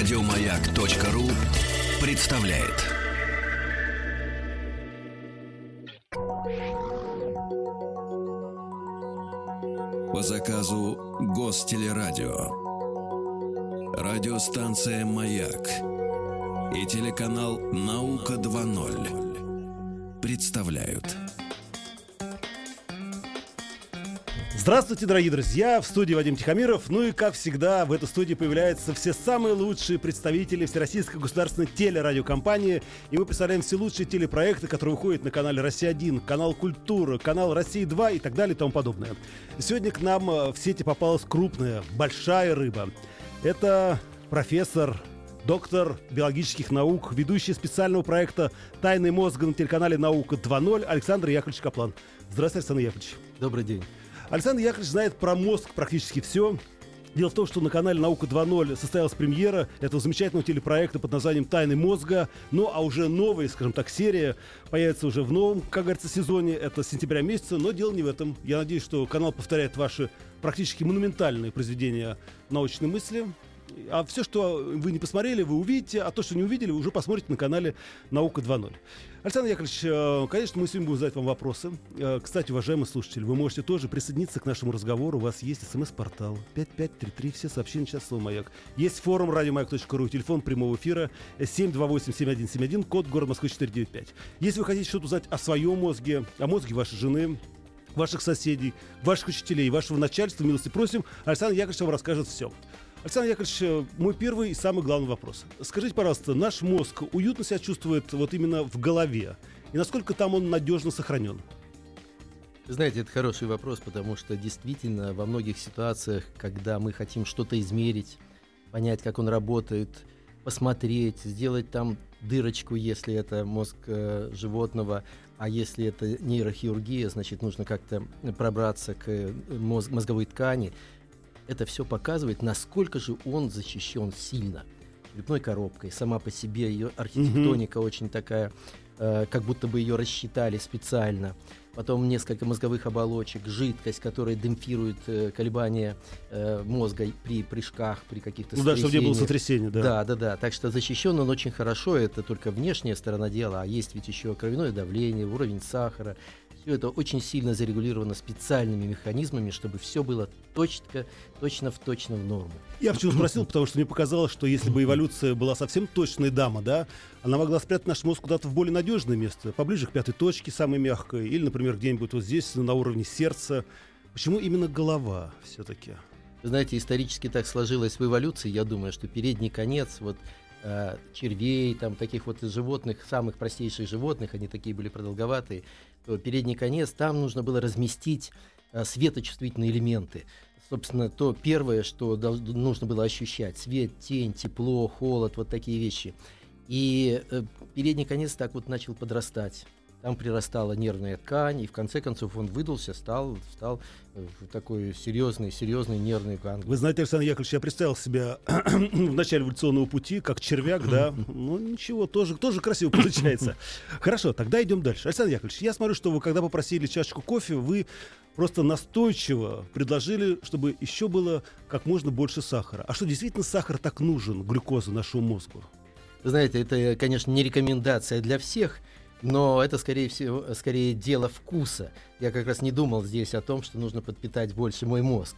Радиомаяк.ру представляет. По заказу Гостелерадио. Радиостанция «Маяк» и телеканал «Наука 2.0» представляют. Здравствуйте, дорогие друзья! В студии Вадим Тихомиров. Ну и, как всегда, в этой студии появляются все самые лучшие представители Всероссийской государственной телерадиокомпании. И мы представляем все лучшие телепроекты, которые выходят на канале «Россия-1», канал «Культура», канал «Россия-2» и так далее и тому подобное. Сегодня к нам э, в сети попалась крупная, большая рыба. Это профессор доктор биологических наук, ведущий специального проекта «Тайный мозг» на телеканале «Наука 2.0» Александр Яковлевич Каплан. Здравствуйте, Александр Яковлевич. Добрый день. Александр Яковлевич знает про мозг практически все. Дело в том, что на канале «Наука 2.0» состоялась премьера этого замечательного телепроекта под названием «Тайны мозга». Ну, а уже новая, скажем так, серия появится уже в новом, как говорится, сезоне. Это с сентября месяца, но дело не в этом. Я надеюсь, что канал повторяет ваши практически монументальные произведения научной мысли. А все, что вы не посмотрели, вы увидите, а то, что не увидели, вы уже посмотрите на канале «Наука 2.0». Александр Яковлевич, э, конечно, мы сегодня будем задать вам вопросы. Э, кстати, уважаемые слушатели, вы можете тоже присоединиться к нашему разговору. У вас есть смс-портал 5533, все сообщения сейчас слово «Маяк». Есть форум радиомаяк.ру, телефон прямого эфира 728-7171, код город Москвы 495. Если вы хотите что-то узнать о своем мозге, о мозге вашей жены, ваших соседей, ваших учителей, вашего начальства, милости просим, Александр Яковлевич вам расскажет все. Александр Яковлевич, э, мой первый и самый главный вопрос. Скажите, пожалуйста, наш мозг уютно себя чувствует вот именно в голове? И насколько там он надежно сохранен? знаете, это хороший вопрос, потому что действительно во многих ситуациях, когда мы хотим что-то измерить, понять, как он работает, посмотреть, сделать там дырочку, если это мозг э, животного, а если это нейрохирургия, значит, нужно как-то пробраться к э, мозг, мозговой ткани это все показывает, насколько же он защищен сильно. Черепной коробкой, сама по себе ее архитектоника mm-hmm. очень такая, э, как будто бы ее рассчитали специально. Потом несколько мозговых оболочек, жидкость, которая демпфирует э, колебания э, мозга при прыжках, при каких-то Ну да, чтобы не было сотрясения, да. Да, да, да. Так что защищен он очень хорошо, это только внешняя сторона дела, а есть ведь еще кровяное давление, уровень сахара, все это очень сильно зарегулировано специальными механизмами, чтобы все было точно, точно в точно в норму. Я почему спросил, потому что мне показалось, что если бы эволюция была совсем точной дама, да, она могла спрятать наш мозг куда-то в более надежное место, поближе к пятой точке, самой мягкой, или, например, где-нибудь вот здесь, на уровне сердца. Почему именно голова все-таки? Знаете, исторически так сложилось в эволюции, я думаю, что передний конец, вот э, червей, там таких вот животных, самых простейших животных, они такие были продолговатые, передний конец, там нужно было разместить э, светочувствительные элементы. Собственно, то первое, что нужно было ощущать, свет, тень, тепло, холод, вот такие вещи. И э, передний конец так вот начал подрастать там прирастала нервная ткань, и в конце концов он выдался, стал, стал в такой серьезный, серьезный нервный ганг. Вы знаете, Александр Яковлевич, я представил себя в начале эволюционного пути, как червяк, да, ну ничего, тоже, тоже красиво получается. Хорошо, тогда идем дальше. Александр Яковлевич, я смотрю, что вы, когда попросили чашечку кофе, вы просто настойчиво предложили, чтобы еще было как можно больше сахара. А что, действительно сахар так нужен, глюкоза нашему мозгу? Вы знаете, это, конечно, не рекомендация для всех, но это, скорее всего, скорее дело вкуса. Я как раз не думал здесь о том, что нужно подпитать больше мой мозг.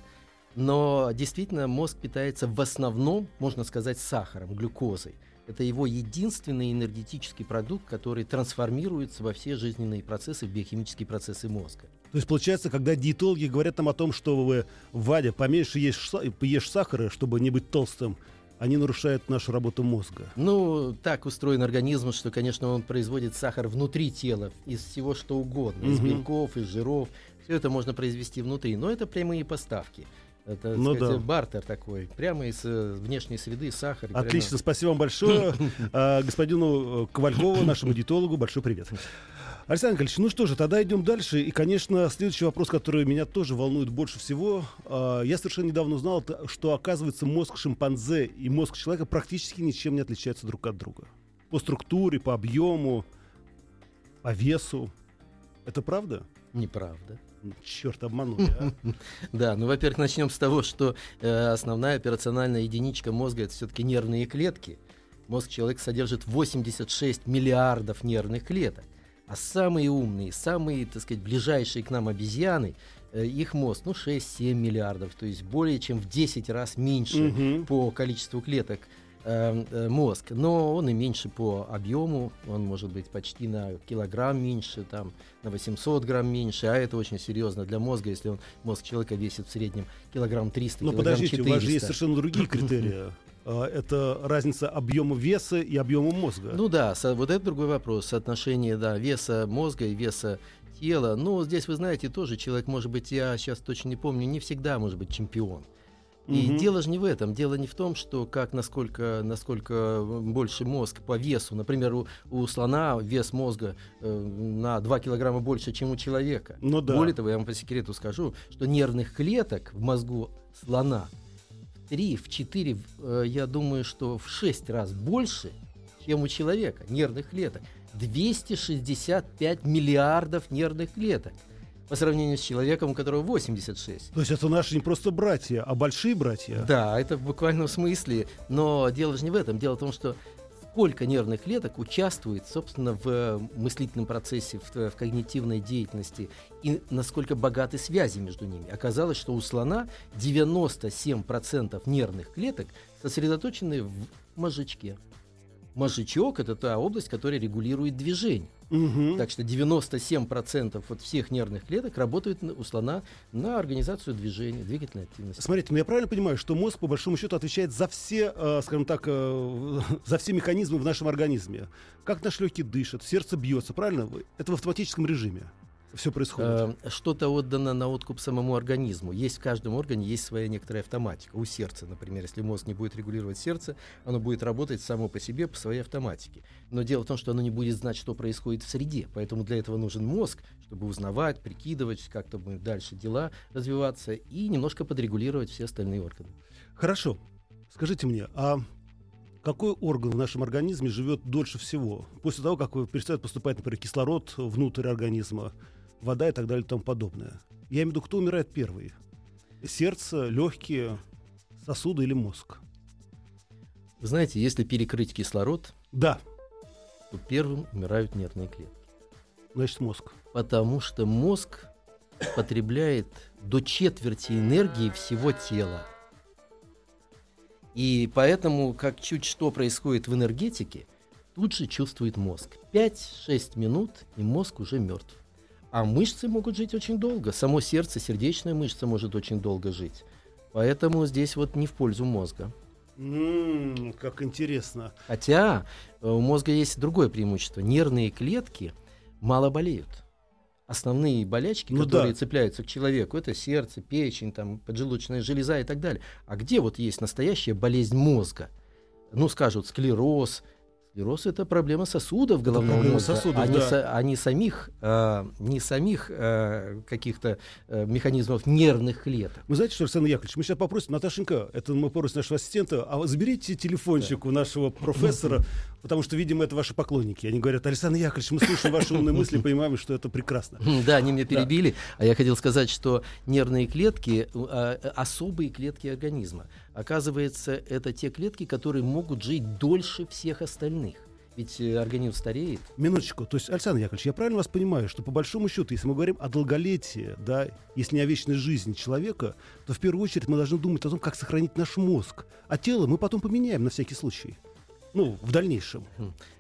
Но действительно мозг питается в основном, можно сказать, сахаром, глюкозой. Это его единственный энергетический продукт, который трансформируется во все жизненные процессы, в биохимические процессы мозга. То есть, получается, когда диетологи говорят нам о том, что вы, Вадя, поменьше ешь, ешь сахара, чтобы не быть толстым, они нарушают нашу работу мозга. Ну, так устроен организм, что, конечно, он производит сахар внутри тела, из всего что угодно, из белков, из жиров. Все это можно произвести внутри, но это прямые поставки. Это, ну, сказать, да. бартер такой, прямо из э, внешней среды сахар. Отлично, прямо... спасибо вам большое. А, господину Ковалькову, нашему диетологу, большой привет. Александр Николаевич, ну что же, тогда идем дальше. И, конечно, следующий вопрос, который меня тоже волнует больше всего. А, я совершенно недавно узнал, что, оказывается, мозг шимпанзе и мозг человека практически ничем не отличаются друг от друга. По структуре, по объему, по весу. Это правда? Неправда. Черт, обманули, а. Да, ну, во-первых, начнем с того, что э, основная операциональная единичка мозга это все-таки нервные клетки. Мозг человека содержит 86 миллиардов нервных клеток. А самые умные, самые, так сказать, ближайшие к нам обезьяны, э, их мозг, ну, 6-7 миллиардов, то есть более чем в 10 раз меньше Мгм. по количеству клеток э, э, мозг, но он и меньше по объему, он может быть почти на килограмм меньше, там, на 800 грамм меньше, а это очень серьезно для мозга, если он, мозг человека весит в среднем килограмм 300, Но килограмм подождите, 400. у вас же есть совершенно другие критерии. А, Это разница объема веса и объема мозга. Ну да, вот это другой вопрос. Соотношение да, веса мозга и веса тела. Ну, здесь, вы знаете, тоже человек, может быть, я сейчас точно не помню, не всегда может быть чемпион. И Мгм. дело же не в этом. Дело не в том, что как насколько, насколько больше мозг по весу. Например, у, у слона вес мозга э, на 2 килограмма больше, чем у человека. Ну да. Более того, я вам по секрету скажу, что нервных клеток в мозгу слона 3, в 4, э, я думаю, что в 6 раз больше, чем у человека нервных клеток. 265 миллиардов нервных клеток по сравнению с человеком, у которого 86. То есть это наши не просто братья, а большие братья. Да, это в буквальном смысле. Но дело же не в этом. Дело в том, что сколько нервных клеток участвует, собственно, в э, мыслительном процессе, в, э, в когнитивной деятельности, и насколько богаты связи между ними. Оказалось, что у слона 97% нервных клеток сосредоточены в мозжечке. Мозжечок – это та область, которая регулирует движение. Мгм. Так что 97% вот всех нервных клеток работают у слона на организацию движения, двигательной активности. Смотрите, ну я правильно понимаю, что мозг, по большому счету, отвечает за все, э, скажем так, э, за все механизмы в нашем организме. Как наши легкие дышат, сердце бьется, правильно? Это в автоматическом режиме все происходит. Э, Что-то отдано на откуп самому организму. Есть в каждом органе есть своя некоторая автоматика. У сердца, например, если мозг не будет регулировать сердце, оно будет работать само по себе по своей автоматике. Но дело в том, что оно не будет знать, что происходит в среде. Поэтому для этого нужен мозг, чтобы узнавать, прикидывать, как-то дальше дела развиваться и немножко подрегулировать все остальные органы. Хорошо. Скажите мне, а какой орган в нашем организме живет дольше всего? После того, как перестает поступать, например, кислород внутрь организма, вода и так далее и тому подобное. Я имею в виду, кто умирает первый? Сердце, легкие, сосуды или мозг? Вы знаете, если перекрыть кислород, Да, то первым умирают нервные клетки. значит мозг. Потому что мозг потребляет до четверти энергии всего тела. И поэтому, как чуть что происходит в энергетике, тут же чувствует мозг. 5-6 минут, и мозг уже мертв. А мышцы могут жить очень долго. Само сердце, сердечная мышца может очень долго жить. Поэтому здесь вот не в пользу мозга. М, как интересно. Хотя э, у мозга есть другое преимущество. Нервные клетки мало болеют. Основные болячки, Ну которые да. цепляются к человеку, это сердце, печень, там, поджелудочная железа и так далее. А где вот есть настоящая болезнь мозга? Ну, скажут, склероз. Склероз это проблема сосудов головного проблема мозга, сосудов, а, не да. со- а не самих, э, не самих э, каких-то э, механизмов нервных клеток. Вы знаете что, Александр Яковлевич, мы сейчас попросим, Наташенька, это мы попросим нашего ассистента, а заберите телефончик у нашего профессора, потому что, видимо, это ваши поклонники. Они говорят, Александр Яковлевич, мы слушаем ваши умные мысли, понимаем, что это прекрасно. М, Да, они меня перебили, а я хотел сказать, что нервные клетки э, особые клетки организма. Оказывается, это те клетки, которые могут жить дольше всех остальных. Ведь э, организм стареет. Минуточку. То есть, Александр Яковлевич, я правильно вас понимаю, что по большому счету, если мы говорим о долголетии, да, если не о вечной жизни человека, то в первую очередь мы должны думать о том, как сохранить наш мозг. А тело мы потом поменяем на всякий случай. Ну, в дальнейшем.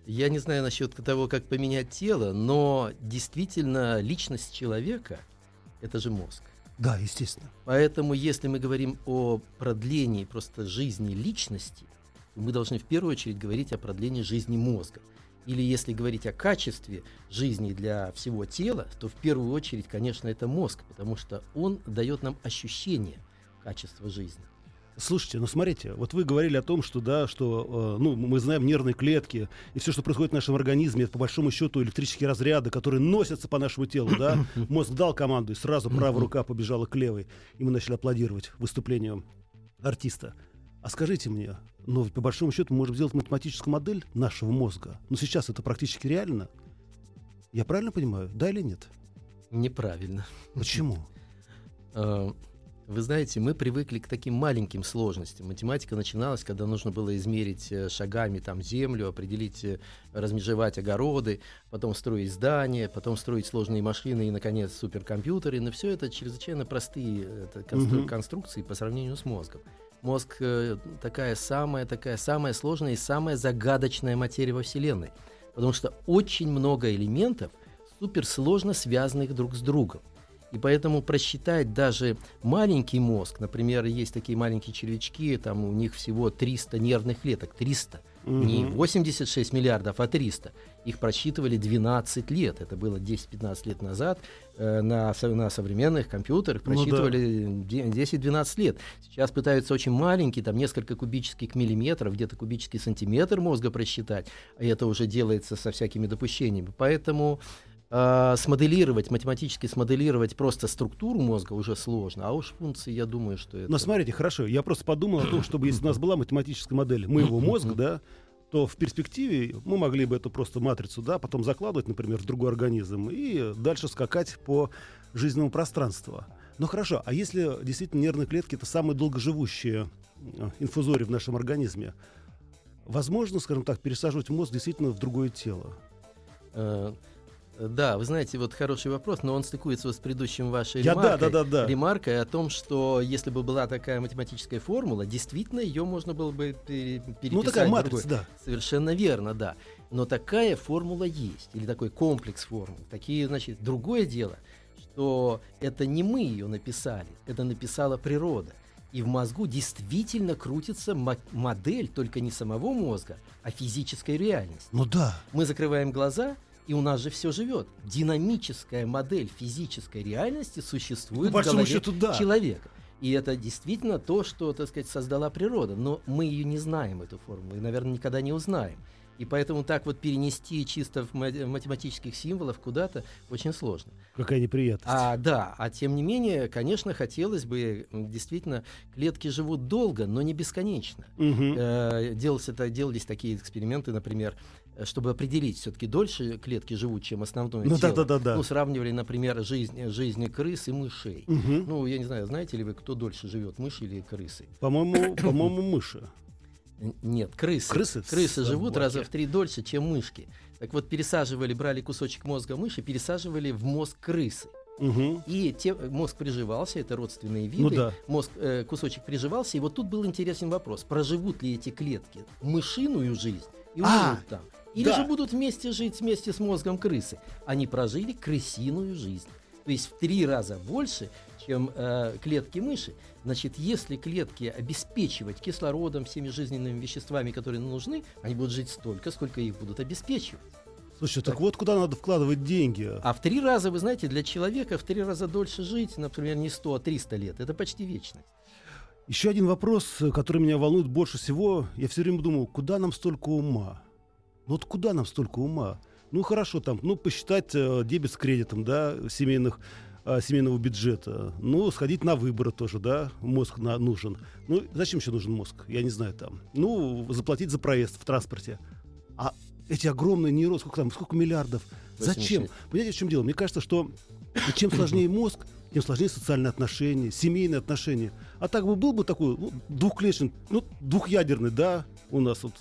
Я не знаю насчет того, как поменять тело, но действительно личность человека — это же мозг. Да, естественно. Поэтому, если мы говорим о продлении просто жизни личности, мы должны в первую очередь говорить о продлении жизни мозга. Или если говорить о качестве жизни для всего тела, то в первую очередь, конечно, это мозг, потому что он дает нам ощущение качества жизни. Слушайте, ну смотрите, вот вы говорили о том, что да, что э, ну мы знаем нервные клетки и все, что происходит в нашем организме, это по большому счету электрические разряды, которые носятся по нашему телу, да. Мозг дал команду и сразу правая рука побежала к левой, и мы начали аплодировать выступлению артиста. А скажите мне, ну по большому счету мы можем сделать математическую модель нашего мозга, но сейчас это практически реально. Я правильно понимаю, да или нет? Неправильно. Почему? Э, вы знаете, мы привыкли к таким маленьким сложностям. Математика начиналась, когда нужно было измерить э, шагами там землю, определить, э, размежевать огороды, потом строить здания, потом строить сложные машины и, наконец, суперкомпьютеры. Но все это чрезвычайно простые это констру- Мгм. конструкции по сравнению с мозгом. Мозг э, такая самая, такая самая сложная и самая загадочная материя во Вселенной. Потому что очень много элементов суперсложно связанных друг с другом. И поэтому просчитать даже маленький мозг, например, есть такие маленькие червячки, там у них всего 300 нервных клеток, 300, не Мгм. 86 миллиардов, а 300. Их просчитывали 12 лет, это было 10-15 лет назад, э, на, на современных компьютерах Ну да. просчитывали де- 10-12 лет. Сейчас пытаются очень маленький, там несколько кубических миллиметров, где-то кубический сантиметр мозга просчитать, а это уже делается со всякими допущениями. Поэтому а, смоделировать, математически смоделировать просто структуру мозга уже сложно, а уж функции, я думаю, что это... Но смотрите, хорошо, я просто подумал о том, чтобы если у нас была математическая модель моего мозга, да, то в перспективе мы могли бы эту просто матрицу, да, потом закладывать, например, в другой организм и дальше скакать по жизненному пространству. Ну хорошо, а если действительно нервные клетки это самые долгоживущие э, инфузории в нашем организме, возможно, скажем так, пересаживать мозг действительно в другое тело? Да, вы знаете, вот хороший вопрос, но он стыкуется с предыдущим вашей Я да, ремаркой. да, да, да. Ремаркой о том, что если бы была такая математическая формула, действительно ее можно было бы пере- переписать. Ну такая матрица, другой. да. Совершенно верно, да. Но такая формула есть, или такой комплекс формул. Такие, значит, другое дело, что это не мы ее написали, это написала природа. И в мозгу действительно крутится мо- модель только не самого мозга, а физической реальности. Ну да. Мы закрываем глаза, и у нас же все живет. Динамическая модель физической реальности существует большому в голове счету, да. человека. И это действительно то, что, так сказать, создала природа. Но мы ее не знаем, эту формулу, и, наверное, никогда не узнаем. И поэтому так вот перенести чисто в ма- в математических символов куда-то очень сложно. Какая неприятность. А, да, а тем не менее, конечно, хотелось бы, действительно, клетки живут долго, но не бесконечно. Мгм. Э, делалось это, делались такие эксперименты, например, чтобы определить, все-таки дольше клетки живут, чем основное Ну тело. да-да-да-да. Ну, сравнивали, например, жизнь, жизни крыс и мышей. Мгм. Ну, я не знаю, знаете ли вы, кто дольше живет, мыши или крысы? По-моему, по-моему, мыши. Нет, крысы. Крысы? Крысы живут раза в три дольше, чем мышки. Так вот, пересаживали, брали кусочек мозга мыши, пересаживали в мозг крысы. Мгм. И те, мозг приживался, это родственные виды. Ну да. Мозг, э, кусочек приживался, и вот тут был интересен вопрос: проживут ли эти клетки мышиную жизнь и А, умрут там? Или да. же будут вместе жить вместе с мозгом крысы? Они прожили крысиную жизнь. То есть в три раза больше, чем э, клетки мыши. Значит, если клетки обеспечивать кислородом, всеми жизненными веществами, которые нужны, они будут жить столько, сколько их будут обеспечивать. Слушай, так вот куда надо вкладывать деньги. А в три раза, вы знаете, для человека в три раза дольше жить, например, не 100, а 300 лет. Это почти вечность. Еще один вопрос, э, который меня волнует больше всего. Я все время думал, куда нам столько ума? Ну вот куда нам столько ума? Ну хорошо, там, ну посчитать э, дебет с кредитом, да, семейных, э, семейного бюджета. Ну, сходить на выборы тоже, да, мозг на- нужен. Ну, зачем еще нужен мозг? Я не знаю там. Ну, заплатить за проезд в транспорте. А эти огромные нейроны, сколько там, сколько миллиардов? Зачем? 86. Понимаете, в чем дело? Мне кажется, что чем сложнее мозг, тем сложнее социальные отношения, семейные отношения. А так бы был бы такой ну, двухклеточный, ну, двухъядерный, да, у нас вот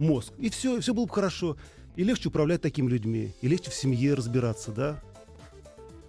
мозг. И все, и все было бы хорошо. И легче управлять такими людьми, и легче в семье разбираться, да.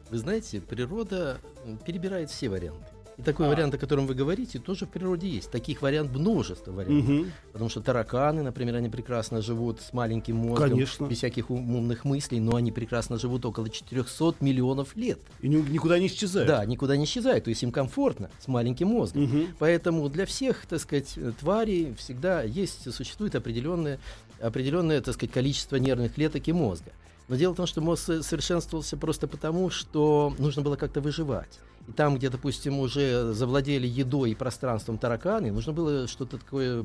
Вы знаете, природа перебирает все варианты. И такой А. вариант, о котором вы говорите, тоже в природе есть. Таких вариантов множество вариантов. Мгм. Потому что тараканы, например, они прекрасно живут с маленьким мозгом, Конечно. без всяких ум- умных мыслей, но они прекрасно живут около 400 миллионов лет. И ни- никуда не исчезают. Да, никуда не исчезают, то есть им комфортно с маленьким мозгом. Мгм. Поэтому для всех, так сказать, э, тварей всегда есть, существует определенное, определенное, так сказать, количество нервных клеток и мозга. Но дело в том, что мозг со- совершенствовался просто потому, что нужно было как-то выживать. И там, где, допустим, уже завладели едой и пространством тараканы, нужно было что-то такое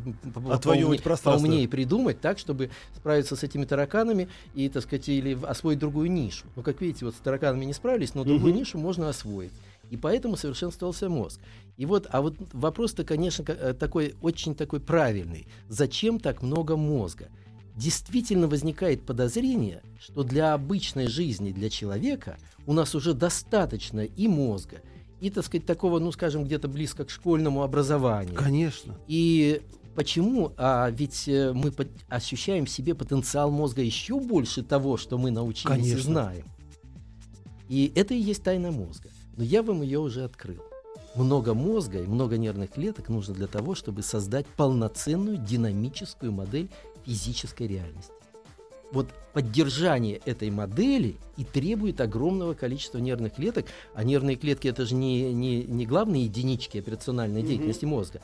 Отвоевывать поумне- пространство. поумнее придумать так, чтобы справиться с этими тараканами и, так сказать, или освоить другую нишу. Ну, как видите, вот с тараканами не справились, но другую Мгм. нишу можно освоить. И поэтому совершенствовался мозг. И вот, а вот вопрос-то, конечно, э, такой очень такой правильный. Зачем так много мозга? Действительно возникает подозрение, что для обычной жизни, для человека у нас уже достаточно и мозга, и, так сказать, такого, ну, скажем, где-то близко к школьному образованию. Конечно. И почему? А ведь э, мы ощущаем в себе потенциал мозга еще больше того, что мы научились Конечно. и знаем. И это и есть тайна мозга. Но я вам ее уже открыл. Много мозга и много нервных клеток нужно для того, чтобы создать полноценную динамическую модель физической реальности. Вот поддержание этой модели и требует огромного количества нервных клеток, а нервные клетки это же не, не, не главные единички операциональной mm-hmm. деятельности мозга.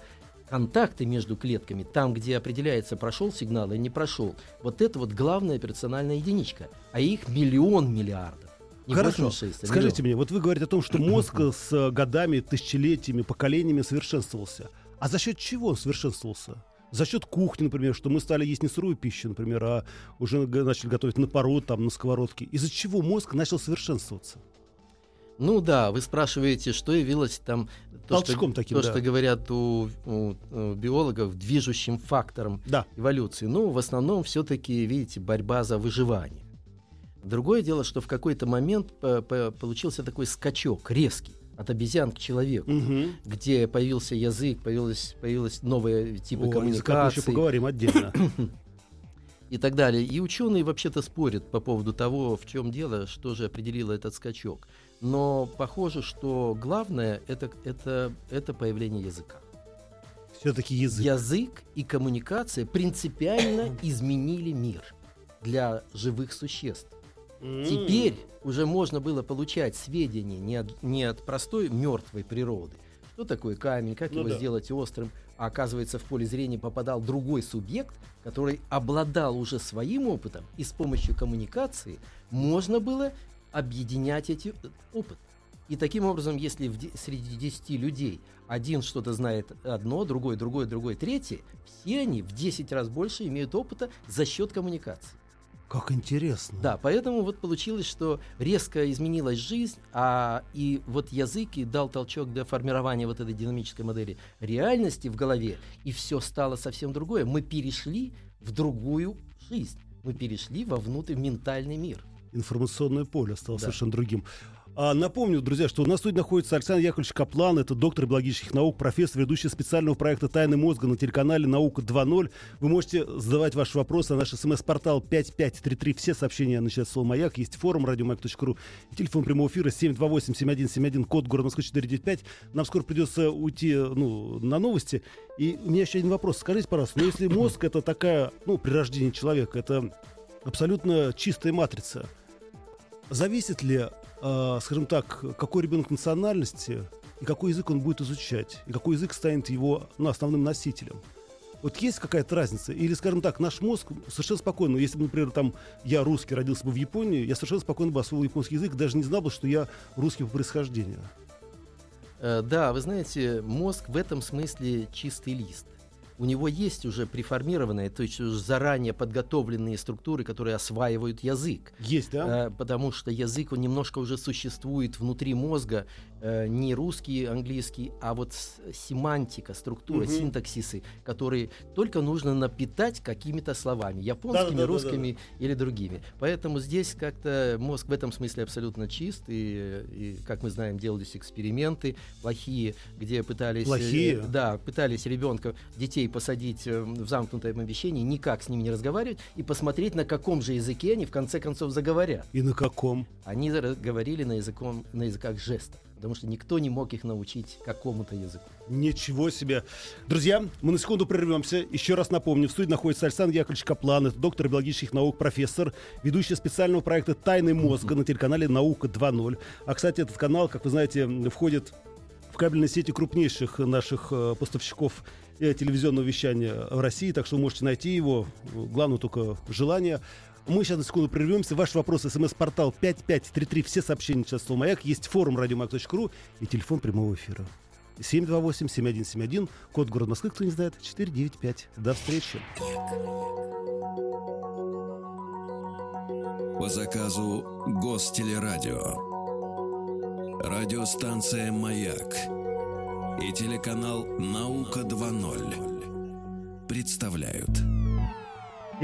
Контакты между клетками, там, где определяется, прошел сигнал или не прошел, вот это вот главная операциональная единичка, а их миллион миллиардов. Не Хорошо. 86, а Скажите мне, вот вы говорите о том, что мозг с годами, тысячелетиями, поколениями совершенствовался. А за счет чего он совершенствовался? За счет кухни, например, что мы стали есть не сырую пищу, например, а уже начали готовить на пару, там, на сковородке. Из-за чего мозг начал совершенствоваться? Ну да, вы спрашиваете, что явилось там то, Толчком что, таким, то, да. что говорят у, у, у биологов движущим фактором да. эволюции. Ну, в основном все-таки, видите, борьба за выживание. Другое дело, что в какой-то момент по по получился такой скачок резкий от обезьян к человеку, угу. где появился язык, появилась, появилась новые типы О, коммуникации. еще поговорим отдельно. и так далее. И ученые вообще-то спорят по поводу того, в чем дело, что же определило этот скачок. Но похоже, что главное это, это, это появление языка. Все-таки язык. Язык и коммуникация принципиально изменили мир для живых существ. Теперь уже можно было получать сведения не от, не от простой мертвой природы. Что такое камень, как ну его да. сделать острым. А оказывается, в поле зрения попадал другой субъект, который обладал уже своим опытом, и с помощью коммуникации можно было объединять эти э, опыт. И таким образом, если в, среди 10 людей один что-то знает одно, другой, другой, другой, третий, все они в 10 раз больше имеют опыта за счет коммуникации. Как интересно. Да, поэтому вот получилось, что резко изменилась жизнь, а и вот язык и дал толчок для формирования вот этой динамической модели реальности в голове, и все стало совсем другое. Мы перешли в другую жизнь. Мы перешли во внутрь ментальный мир. Информационное поле стало да. совершенно другим. А, напомню, друзья, что у нас тут находится Александр Яковлевич Каплан, это доктор биологических наук, профессор, ведущий специального проекта «Тайны мозга» на телеканале «Наука 2.0». Вы можете задавать ваши вопросы на наш смс-портал 5533. Все сообщения начинают слово «Маяк». Есть форум радиомаяк.ру. Телефон прямого эфира 728-7171, код города Москвы 495. Нам скоро придется уйти ну, на новости. И у меня еще один вопрос. Скажите, пожалуйста, ну, если мозг — это такая, ну, при рождении человека, это абсолютно чистая матрица, зависит ли э, скажем так, какой ребенок национальности и какой язык он будет изучать, и какой язык станет его ну, основным носителем. Вот есть какая-то разница? Или, скажем так, наш мозг совершенно спокойно, если бы, например, там, я русский, родился бы в Японии, я совершенно спокойно бы освоил японский язык, даже не знал бы, что я русский по происхождению. Э, да, вы знаете, мозг в этом смысле чистый лист у него есть уже преформированные, то есть уже заранее подготовленные структуры, которые осваивают язык. Есть, да? Э, потому что язык, он немножко уже существует внутри мозга, э, не русский, английский, а вот семантика, структура, угу. синтаксисы, которые только нужно напитать какими-то словами, японскими, да, да, русскими да, да, да. или другими. Поэтому здесь как-то мозг в этом смысле абсолютно чист, и, и как мы знаем, делались эксперименты плохие, где пытались... Плохие? Э, да, пытались ребенка, детей посадить э, в замкнутое помещение, никак с ними не разговаривать и посмотреть, на каком же языке они в конце концов заговорят. И на каком? Они говорили на, языком, на языках жестов потому что никто не мог их научить какому-то языку. Ничего себе. Друзья, мы на секунду прервемся. Еще раз напомню, в студии находится Александр Яковлевич Каплан, это доктор биологических наук, профессор, ведущий специального проекта «Тайны мозга» на телеканале «Наука 2.0». А, кстати, этот канал, как вы знаете, входит в кабельной сети крупнейших наших э, поставщиков телевизионного вещания в России, так что вы можете найти его. Главное только желание. Мы сейчас на секунду прервемся. Ваш вопрос, смс-портал 5533. Все сообщения сейчас слово «Маяк». Есть форум радиомаяк.ру и телефон прямого эфира. 728-7171, код город Москвы, кто не знает, 495. До встречи. По заказу Гостелерадио. Радиостанция «Маяк» и телеканал «Наука 2.0» представляют –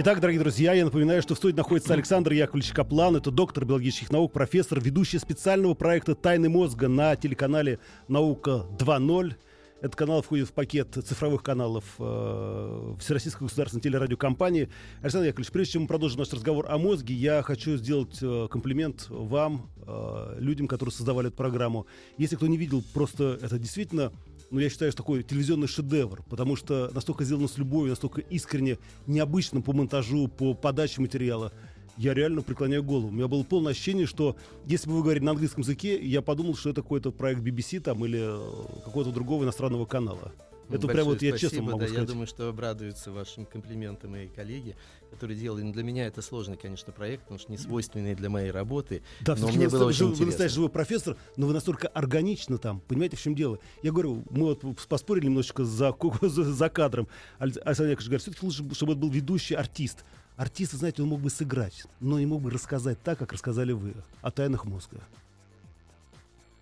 Итак, дорогие друзья, я напоминаю, что в студии находится Александр Яковлевич Каплан. Это доктор биологических наук, профессор, ведущий специального проекта «Тайны мозга» на телеканале «Наука 2.0». Этот канал входит в пакет цифровых каналов э, Всероссийской государственной телерадиокомпании. Александр Яковлевич, прежде чем мы продолжим наш разговор о мозге, я хочу сделать э, комплимент вам, э, людям, которые создавали эту программу. Если кто не видел, просто это действительно ну, я считаю, что такой телевизионный шедевр, потому что настолько сделано с любовью, настолько искренне, необычно по монтажу, по подаче материала. Я реально преклоняю голову. У меня было полное ощущение, что если бы вы говорили на английском языке, я подумал, что это какой-то проект BBC там или э, какого-то другого иностранного канала. Это Большое прям вот я спасибо, честно могу да, сказать. Я думаю, что обрадуются вашим комплиментам мои коллеги, которые делали. Но для меня это сложный, конечно, проект, потому что не свойственный для моей работы. Да, но мне вы, было вы, очень вы интересно. настоящий живой профессор, но вы настолько органично там. Понимаете, в чем дело? Я говорю, мы вот поспорили немножечко за, за, за кадром. Александр Яковлевич говорит, все-таки лучше, чтобы это был ведущий артист. Артист, знаете, он мог бы сыграть, но не мог бы рассказать так, как рассказали вы, о тайнах мозга.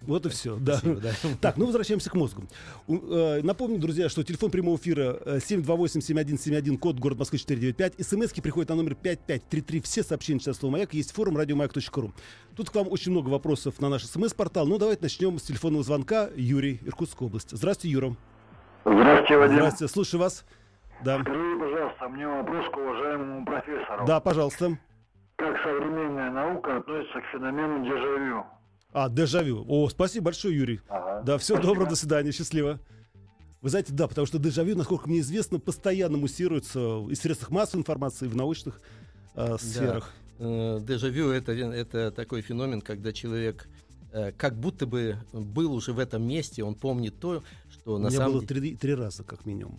Вот и все, да. Спасибо, да. Так, ну возвращаемся к мозгу. Э, напомню, друзья, что телефон прямого эфира э, 728-7171, код город Москвы 495. СМСки приходят на номер 5533. Все сообщения через слово «Маяк». Есть форум радиомаяк.ру. Тут к вам очень много вопросов на наш СМС-портал. Ну, давайте начнем с телефонного звонка. Юрий, Иркутская область. Здравствуйте, Юра. Здравствуйте, Вадим. Здравствуйте, слушаю вас. Да, Скажите, пожалуйста, мне вопрос к уважаемому профессору. да, пожалуйста. Как современная наука относится к феномену дежавю? А, дежавю. О, спасибо большое, Юрий. Ага. Да, всего Спасибо. доброго, до свидания, счастливо. Вы знаете, да, потому что дежавю, насколько мне известно, постоянно муссируется и в средствах массовой информации, и в научных э, сферах. Э, Дежавю это, это такой феномен, когда человек э, как будто бы был уже в этом месте, он помнит то, что У на меня самом было деле... три, три раза, как минимум.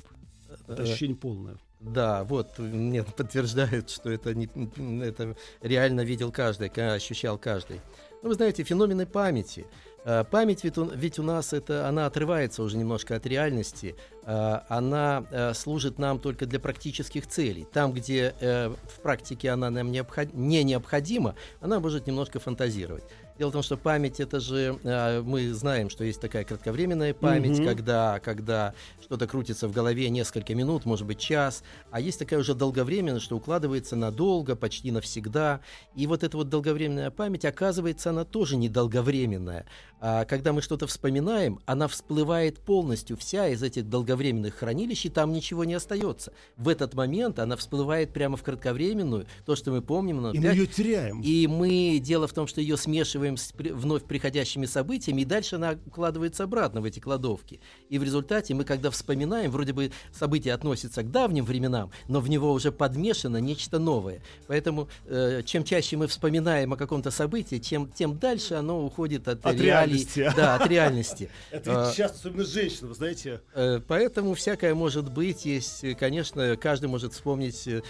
Это ощущение полное. Да, вот мне подтверждают, что это, не, это реально видел каждый, ка- ощущал каждый. Ну, вы знаете, феномены памяти. Э, Память ведь у, ведь у нас это, она отрывается уже немножко от реальности. Э, Она э, служит нам только для практических целей. Там, где э, в практике она нам необход- не необходима, она может немножко фантазировать. Дело в том, что память это же э, мы знаем, что есть такая кратковременная память, Мгм. когда, когда что-то крутится в голове несколько минут, может быть час, а есть такая уже долговременная, что укладывается надолго, почти навсегда. И вот эта вот долговременная память, оказывается, она тоже недолговременная. А когда мы что-то вспоминаем, она всплывает полностью вся из этих долговременных хранилищ, и там ничего не остается. В этот момент она всплывает прямо в кратковременную, то, что мы помним, И мы ее теряем. и мы, дело в том, что ее смешиваем с при- вновь приходящими событиями, и дальше она укладывается обратно в эти кладовки. И в результате мы, когда вспоминаем, вроде бы событие относится к давним временам, но в него уже подмешано нечто новое. Поэтому э, чем чаще мы вспоминаем о каком-то событии, чем, тем дальше оно уходит от, От реалий. реальности. Да, от реальности. Это А, сейчас, особенно женщины, вы знаете. Э, Поэтому всякое может быть. Есть, конечно, каждый может вспомнить э,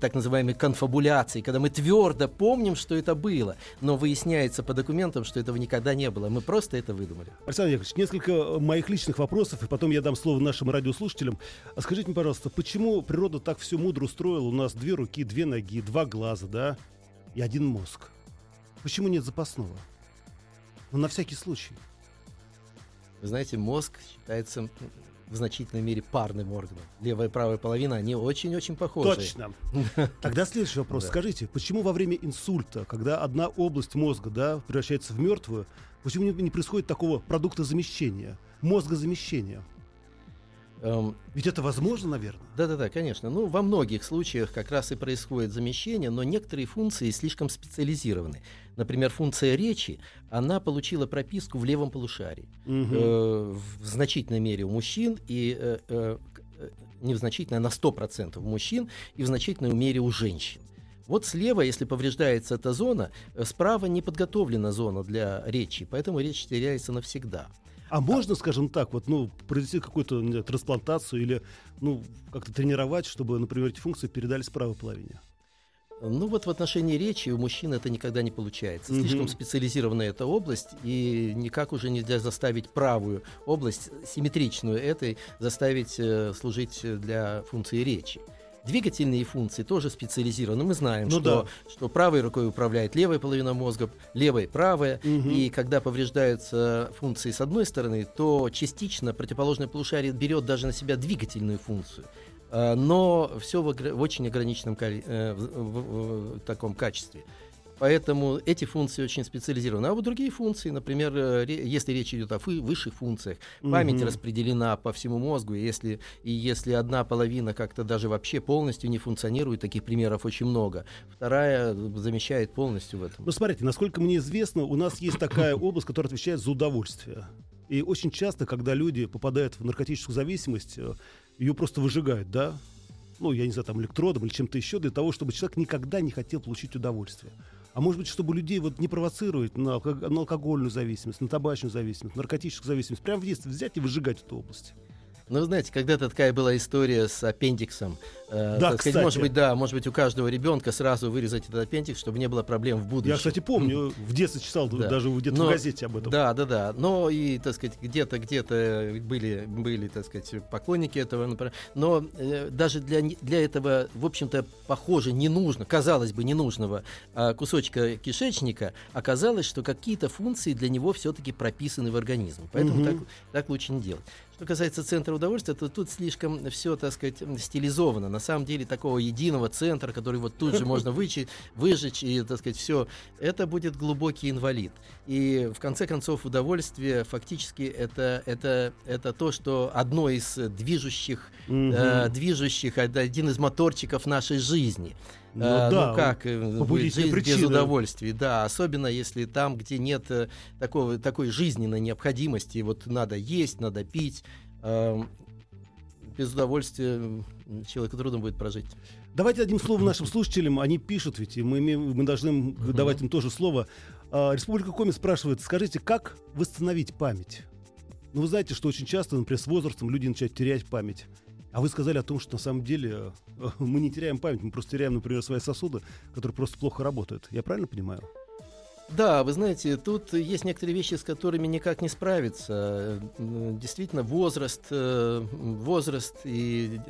так называемые конфабуляции, когда мы твердо помним, что это было, но выясняется по документам, что этого никогда не было. Мы просто это выдумали. Александр Яковлевич, несколько э, моих личных вопросов, и потом я дам слово нашим радиослушателям. А скажите мне, пожалуйста, почему природа так все мудро устроила? У нас две руки, две ноги, два глаза, да, и один мозг. Почему нет запасного? Ну, на всякий случай. Вы знаете, мозг считается в значительной мере парным органом. Левая и правая половина, они очень-очень похожи. Точно. Тогда следующий вопрос. Да. Скажите, почему во время инсульта, когда одна область мозга да, превращается в мертвую, почему не, происходит такого продукта замещения, мозгозамещения? Эм, Ведь это возможно, наверное. Да-да-да, конечно. Ну, во многих случаях как раз и происходит замещение, но некоторые функции слишком специализированы. Например, функция речи, она получила прописку в левом полушарии. Мгм. Э, в значительной мере у мужчин и э, э, не в значительной, а на 100% у мужчин и в значительной мере у женщин. Вот слева, если повреждается эта зона, э, справа не подготовлена зона для речи, поэтому речь теряется навсегда. А можно, скажем так, вот, ну, провести какую-то трансплантацию или, ну, как-то тренировать, чтобы, например, эти функции передались правой половине? Ну вот в отношении речи у мужчин это никогда не получается. Мгм. Слишком специализированная эта область, и никак уже нельзя заставить правую область, симметричную этой, заставить э, служить для функции речи. Двигательные функции тоже специализированы. Мы знаем, Ну что, что правой рукой управляет левая половина мозга, левой правая. Мгм. И когда повреждаются функции с одной стороны, то частично противоположное полушарие берет даже на себя двигательную функцию. Э, но все в, в очень ограниченном э, в, в- в таком качестве. Поэтому эти функции очень специализированы. А вот другие функции, например, э, если речь идет о высших функциях, память Мгм. распределена по всему мозгу, и если, и если одна половина как-то даже вообще полностью не функционирует, таких примеров очень много, вторая замещает полностью в этом. Ну, смотрите, насколько мне известно, у нас есть такая область, которая отвечает за удовольствие. И очень часто, когда люди попадают в наркотическую зависимость, ее просто выжигают, да? Ну, я не знаю, там, электродом или чем-то еще, для того, чтобы человек никогда не хотел получить удовольствие. А может быть, чтобы людей вот не провоцировать на, на алкогольную зависимость, на табачную зависимость, на наркотическую зависимость, прямо в детстве взять и выжигать эту область. Ну, вы знаете, когда-то такая была история с аппендиксом. Э, Да, так сказать, кстати. может быть, да, может быть, у каждого ребенка сразу вырезать этот аппендикс, чтобы не было проблем в будущем. Я, кстати, помню, в детстве читал Да. даже где-то Но- в газете об этом. Да, да, да. Но и, так сказать, где-то, где-то были, были, так сказать, поклонники этого. например. Но э, даже для, для этого, в общем-то, похоже, не нужно, казалось бы, ненужного а, кусочка кишечника, оказалось, что какие-то функции для него все-таки прописаны в организме. Поэтому Мгм. так, так лучше не делать. Что касается центра удовольствия, то тут слишком все, так сказать, стилизовано. На самом деле такого единого центра, который вот тут же можно вычесть, выжечь и, так сказать, все, это будет глубокий инвалид. И в конце концов удовольствие фактически это, это, это то, что одно из движущих, Мгм. э, движущих, один из моторчиков нашей жизни. Ну Э, да, ну как э, будет жизнь без причина. удовольствия, да, особенно если там, где нет э, такого, такой жизненной необходимости, вот надо есть, надо пить, эм, без удовольствия человеку трудно будет прожить. Давайте одним словом нашим слушателям, они пишут ведь, и мы, имеем- мы должны им давать им тоже слово. А, Республика Коми спрашивает, скажите, как восстановить память? Ну, вы знаете, что очень часто, например, с возрастом люди начинают терять память. А вы сказали о том, что на самом деле э, мы не теряем память, мы просто теряем, например, свои сосуды, которые просто плохо работают. Я правильно понимаю? Да, вы знаете, тут есть некоторые вещи, с которыми никак не справиться. Э, Действительно, возраст, э, возраст и,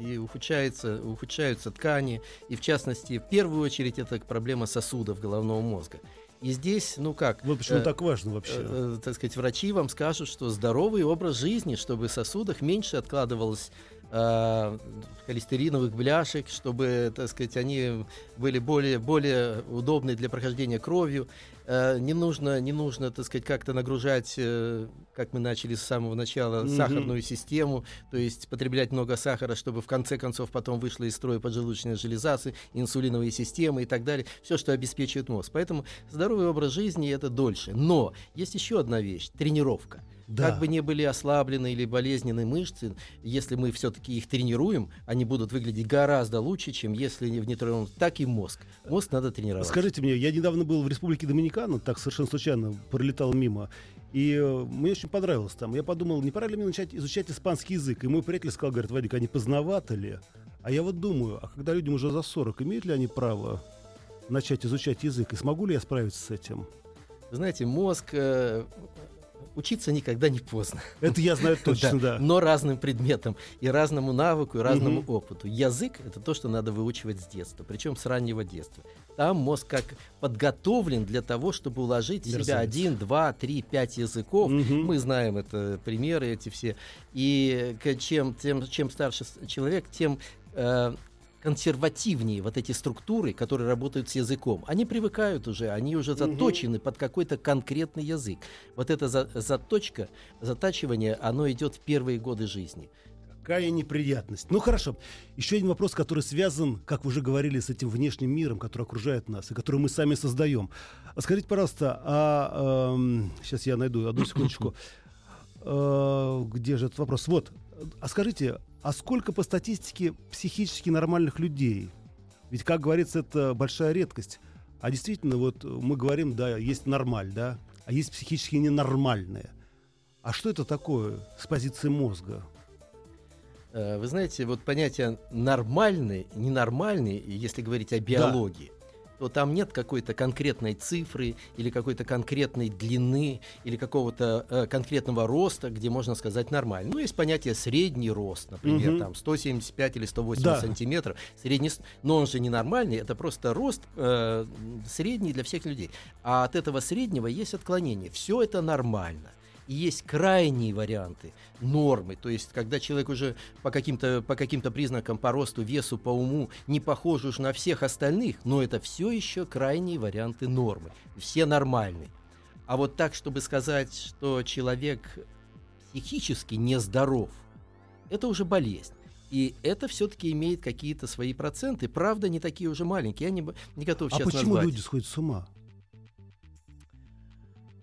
и ухудшается, ухудшаются ткани, и в частности, в первую очередь, это проблема сосудов головного мозга. И здесь, ну как, Вот почему э, так важно вообще. э, э, так сказать, врачи вам скажут, что здоровый образ жизни, чтобы в сосудах меньше откладывалось э, холестериновых бляшек, чтобы, так сказать, они были более, более удобны для прохождения кровью. Э, не нужно, не нужно, так сказать, как-то нагружать, э, как мы начали с самого начала, Мгм. сахарную систему, то есть потреблять много сахара, чтобы в конце концов потом вышла из строя поджелудочная железа, инсулиновые системы и так далее. Все, что обеспечивает мозг. Поэтому здоровый образ жизни это дольше. Но есть еще одна вещь – тренировка. Да. Как бы ни были ослаблены или болезненные мышцы, если мы все-таки их тренируем, они будут выглядеть гораздо лучше, чем если не в нетренированном. Так и мозг. Мозг надо тренировать. Скажите мне, я недавно был в Республике Доминикана, так совершенно случайно пролетал мимо, и э, мне очень понравилось там. Я подумал, не пора ли мне начать изучать испанский язык? И мой приятель сказал, говорит, Вадик, а не поздновато ли? А я вот думаю, а когда людям уже за 40, имеют ли они право начать изучать язык? И смогу ли я справиться с этим? Знаете, мозг... э, учиться никогда не поздно. Это я знаю точно, да. Но разным предметам, и разному навыку, и разному опыту. Язык — это то, что надо выучивать с детства, причем с раннего детства. Там мозг как подготовлен для того, чтобы уложить в себя один, два, три, пять языков. Мы знаем это примеры эти все. И к- чем, тем, чем старше человек, тем э, консервативнее вот эти структуры, которые работают с языком. Они привыкают уже, они уже заточены под какой-то конкретный язык. Вот эта за- заточка, затачивание, оно идет в первые годы жизни. Какая неприятность. Ну хорошо. Еще один вопрос, который связан, как вы уже говорили, с этим внешним миром, который окружает нас и который мы сами создаем. А Скажите, пожалуйста, а сейчас я найду одну секундочку. Э, Где же этот вопрос? Вот. А скажите, а сколько по статистике психически нормальных людей? Ведь, как говорится, это большая редкость. А действительно, вот мы говорим, да, есть нормаль, да, а есть психически ненормальные. А что это такое с позиции мозга? Э, Вы знаете, вот понятие нормальный, ненормальный, если говорить о биологии, то там нет какой-то конкретной цифры или какой-то конкретной длины или какого-то э, конкретного роста, где можно сказать нормально. Ну, есть понятие средний рост, например, Мгм. там 175 или 180 Да. сантиметров. Средний, но он же ненормальный, это просто рост э, средний для всех людей. А от этого среднего есть отклонение. Все это нормально. И есть крайние варианты, нормы. То есть, когда человек уже по каким-то по каким-то признакам, по росту, весу, по уму не похож уж на всех остальных, но это все еще крайние варианты нормы. Все нормальные. А вот так, чтобы сказать, что человек психически нездоров, это уже болезнь. И это все-таки имеет какие-то свои проценты. Правда, не такие уже маленькие. Я не, не готов а сейчас почему назвать. люди сходят с ума?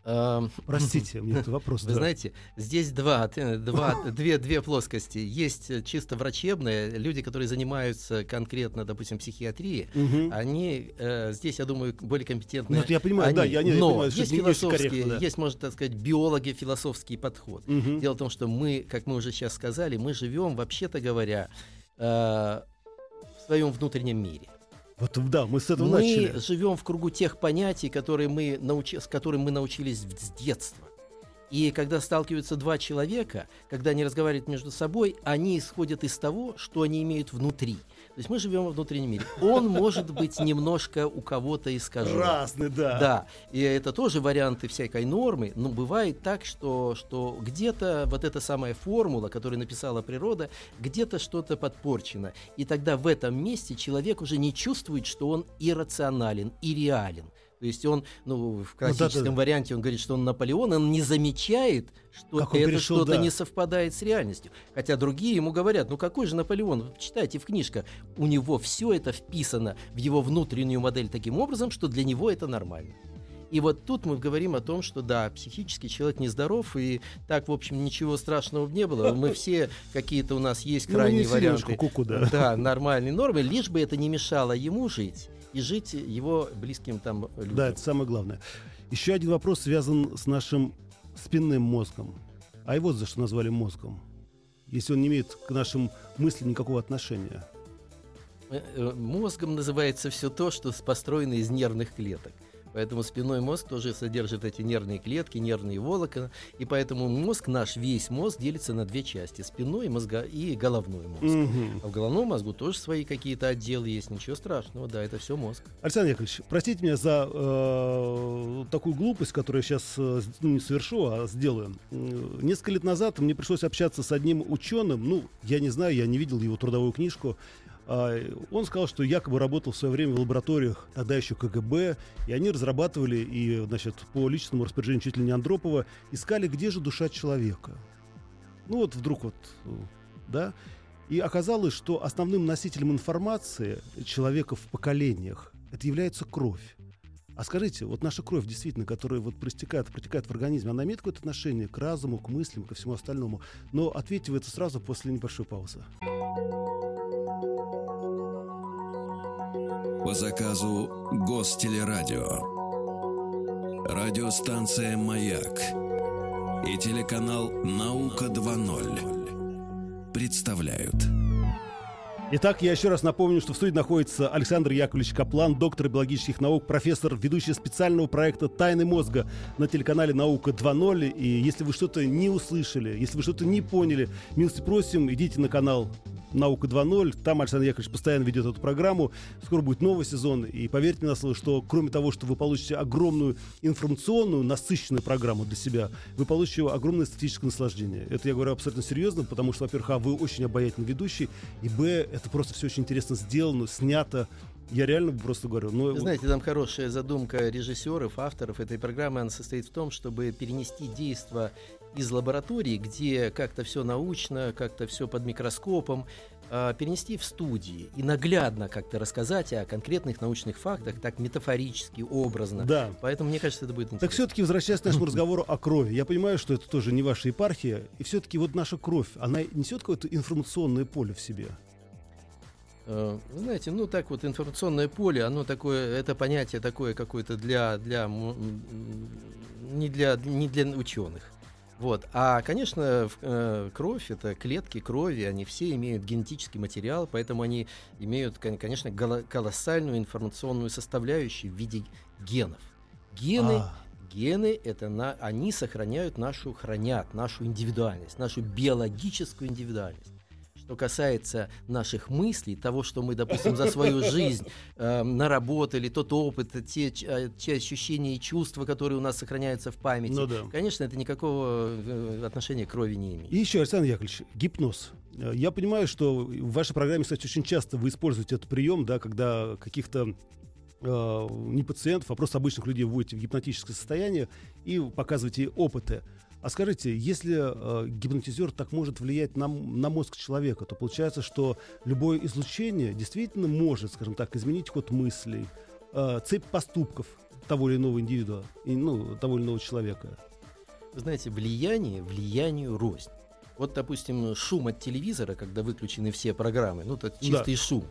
Эм, Простите, мне этот вопрос. Вы да. знаете, здесь два, два, две, две плоскости. Есть э, чисто врачебные, люди, которые занимаются конкретно, допустим, психиатрией, Мгм. они э, здесь, я думаю, более компетентны. Ну, я понимаю, они. да, я, не, я Но понимаю, что есть философские, корректно, да. есть, можно так сказать, биологи, философский подход. Мгм. Дело в том, что мы, как мы уже сейчас сказали, мы живем, вообще-то говоря, э, в своем внутреннем мире. Вот да, мы с этого мы начали. живем в кругу тех понятий, которые мы научи- с которыми мы научились с детства. И когда сталкиваются два человека, когда они разговаривают между собой, они исходят из того, что они имеют внутри. То есть мы живем во внутреннем мире. Он может быть немножко у кого-то искажен. Разный, да. Да, и это тоже варианты всякой нормы, но бывает так, что, что где-то вот эта самая формула, которую написала природа, где-то что-то подпорчено. И тогда в этом месте человек уже не чувствует, что он иррационален и реален. То есть он, ну, в классическом да-да-да. варианте он говорит, что он Наполеон, он не замечает, что Как это перешел, что-то да. не совпадает с реальностью. Хотя другие ему говорят, ну какой же Наполеон? Читайте в книжках. У него все это вписано в его внутреннюю модель таким образом, что для него это нормально. И вот тут мы говорим о том, что да, психически человек нездоров, и так, в общем, ничего страшного не было. Мы все какие-то у нас есть Ну, крайние Сережку варианты. Куку, да. Да, нормальные нормы, лишь бы это не мешало ему жить и жить его близким там людям. Да, это самое главное. Еще один вопрос связан с нашим спинным мозгом. А его за что назвали мозгом? Если он не имеет к нашим мыслям никакого отношения. Э, э, Мозгом называется все то, что построено из нервных клеток. Поэтому спинной мозг тоже содержит эти нервные клетки, нервные волокна. И поэтому мозг наш, весь мозг делится на две части. Спинной мозга, и головной мозг. Мгм. А в головном мозгу тоже свои какие-то отделы есть. Ничего страшного, да, это все мозг. Александр Яковлевич, простите меня за э, такую глупость, которую я сейчас не совершу, а сделаю. М, Несколько лет назад мне пришлось общаться с одним ученым. Ну, я не знаю, я не видел его трудовую книжку. А, Он сказал, что якобы работал в свое время в лабораториях тогда еще КГБ, и они разрабатывали и, значит, по личному распоряжению чуть ли Андропова искали, где же душа человека. Ну вот вдруг вот, да, и оказалось, что основным носителем информации человека в поколениях это является кровь. А скажите, вот наша кровь, действительно, которая вот проистекает, протекает в организме, она имеет какое-то отношение к разуму, к мыслям, ко всему остальному? Но ответьте вы это сразу после небольшой паузы. По заказу Гостелерадио. Радиостанция «Маяк» и телеканал «Наука 2.0» представляют. Итак, я еще раз напомню, что в студии находится Александр Яковлевич Каплан, доктор биологических наук, профессор, ведущий специального проекта «Тайны мозга» на телеканале «Наука 2.0». И если вы что-то не услышали, если вы что-то не поняли, милости просим, идите на канал «Наука 2.0». Там Александр Яковлевич постоянно ведет эту программу. Скоро будет новый сезон. И поверьте на слово, что кроме того, что вы получите огромную информационную, насыщенную программу для себя, вы получите огромное эстетическое наслаждение. Это я говорю абсолютно серьезно, потому что, во-первых, а, вы очень обаятельный ведущий, и, б, это просто все очень интересно сделано, снято. Я реально просто говорю. Ну, Вы знаете, там хорошая задумка режиссеров, авторов этой программы, она состоит в том, чтобы перенести действо из лаборатории, где как-то все научно, как-то все под микроскопом, а, перенести в студии и наглядно как-то рассказать о конкретных научных фактах, так метафорически, образно. Да. Поэтому мне кажется, это будет Так интересно. все-таки, возвращаясь к нашему разговору о крови, я понимаю, что это тоже не ваша епархия, и все-таки вот наша кровь, она несет какое-то информационное поле в себе. Э, Вы знаете, ну так вот информационное поле, оно такое, это понятие такое какое-то для, для не для не для ученых. Вот. А, конечно, э, кровь это клетки крови, они все имеют генетический материал, поэтому они имеют, кон- конечно, колоссальную информационную составляющую в виде генов. Гены А, Гены это на, они сохраняют нашу, хранят нашу индивидуальность, нашу биологическую индивидуальность. Что касается наших мыслей, того, что мы, допустим, за свою жизнь э, наработали, тот опыт, те, э, те ощущения и чувства, которые у нас сохраняются в памяти, Ну да. конечно, это никакого э, отношения к крови не имеет. И еще, Александр Яковлевич, гипноз. Э, Я понимаю, что в вашей программе, кстати, очень часто вы используете этот прием, да, когда каких-то э, не пациентов, а просто обычных людей вводите в гипнотическое состояние и показываете опыты. А скажите, если э, гипнотизер так может влиять на, на мозг человека, то получается, что любое излучение действительно может, скажем так, изменить ход мыслей, э, цепь поступков того или иного индивида, и, ну, того или иного человека. Вы знаете, влияние влиянию рознь. Вот, допустим, шум от телевизора, когда выключены все программы, ну, это чистый шум,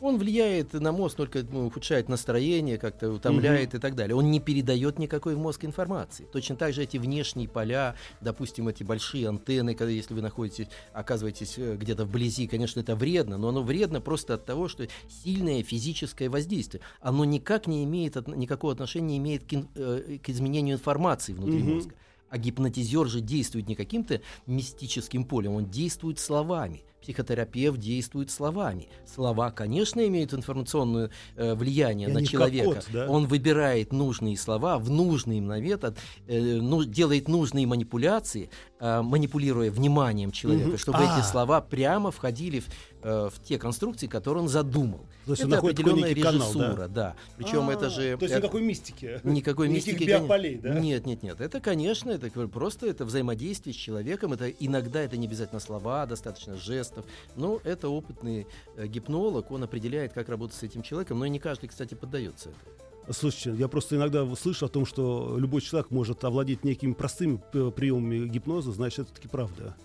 он влияет на мозг, только ну, ухудшает настроение, как-то утомляет и так далее. Он не передает никакой в мозг информации. Точно так же эти внешние поля, допустим, эти большие антенны, когда если вы находитесь, оказываетесь э, где-то вблизи, конечно, это вредно, но оно вредно просто от того, что сильное физическое воздействие. Оно никак не имеет, никакого отношения не имеет к, э, к изменению информации внутри Мгм. мозга. А гипнотизер же действует не каким-то мистическим полем, он действует словами. Психотерапевт действует словами. Слова, конечно, имеют информационное э, влияние И на человека. код, да? Он выбирает нужные слова в нужный момент, от- э, ну, делает нужные манипуляции, э, манипулируя вниманием человека, Мгм. чтобы А. эти слова прямо входили в, э, в те конструкции, которые он задумал. То есть это определенная некий канал, да? режиссура, да. Причем это же... То есть никакой мистики. Никакой мистики. биополей, да? Нет, нет, нет. Это, конечно, это просто это взаимодействие с человеком. Это иногда это не обязательно слова, достаточно жестов. Но это опытный э, гипнолог, он определяет, как работать с этим человеком. Но и не каждый, кстати, поддается этому. Слушайте, я просто иногда слышу о том, что любой человек может овладеть некими простыми э, приемами гипноза, значит, это таки правда.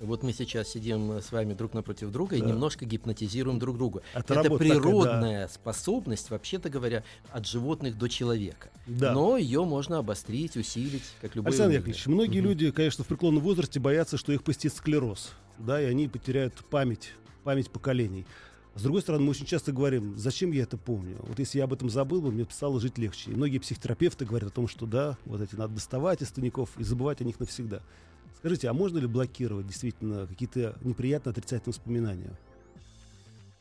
Вот мы сейчас сидим э, с вами друг напротив друга и Да. немножко гипнотизируем друг друга. Это Это, работа такая, природная способность, вообще-то говоря, от животных до человека. Да. Но ее можно обострить, усилить, как любой Александр умение. Яковлевич, многие Мгм. люди, конечно, в преклонном возрасте боятся, что их постит склероз, да, и они потеряют память, память поколений. С другой стороны, мы очень часто говорим, зачем я это помню? Вот если я об этом забыл бы, мне стало жить легче. И многие психотерапевты говорят о том, что да, вот эти надо доставать из тайников и забывать о них навсегда. Скажите, а можно ли блокировать действительно какие-то неприятные отрицательные воспоминания?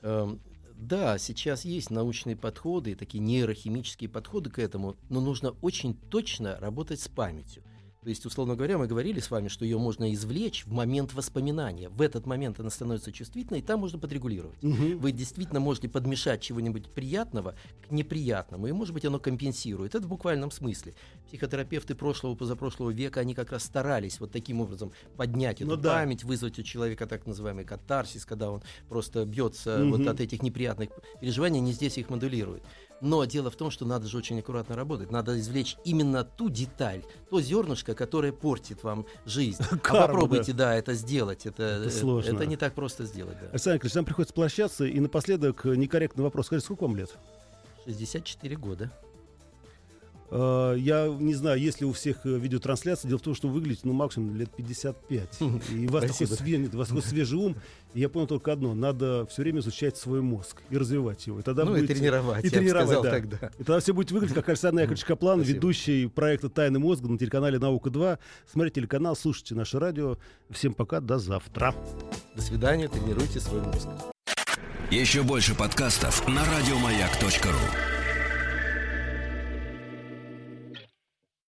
Эм, Да, сейчас есть научные подходы, такие нейрохимические подходы к этому, но нужно очень точно работать с памятью. То есть, условно говоря, мы говорили с вами, что ее можно извлечь в момент воспоминания. В этот момент она становится чувствительной, и там можно подрегулировать. Мгм. Вы действительно можете подмешать чего-нибудь приятного к неприятному, и, может быть, оно компенсирует. Это в буквальном смысле. Психотерапевты прошлого, позапрошлого века, они как раз старались вот таким образом поднять Ну эту да. память, вызвать у человека так называемый катарсис, когда он просто бьется Мгм. вот от этих неприятных переживаний, они здесь их моделируют. Но дело в том, что надо же очень аккуратно работать. Надо извлечь именно ту деталь, то зернышко, которое портит вам жизнь. А Карма, попробуйте, да. это сделать. Это, Это э, сложно. это не так просто сделать, да. Александр Яковлевич, нам приходится прощаться. И напоследок некорректный вопрос. Скажите, сколько вам лет? 64 года. Э, Я не знаю, есть ли у всех э, видеотрансляции. Дело в том, что вы выглядите, ну, максимум лет 55. И у вас такой, Спасибо. све- у вас такой свежий ум. И я понял только одно. Надо все время изучать свой мозг и развивать его. И тогда ну и будете- тренировать, и тренировать, сказал да. тогда. И тогда все будет выглядеть как Александр Яковлевич Каплан, Спасибо. ведущий проекта «Тайны мозга» на телеканале «Наука-2». Смотрите телеканал, слушайте наше радио. Всем пока, до завтра. До свидания, тренируйте свой мозг. Еще больше подкастов на радиомаяк.ру.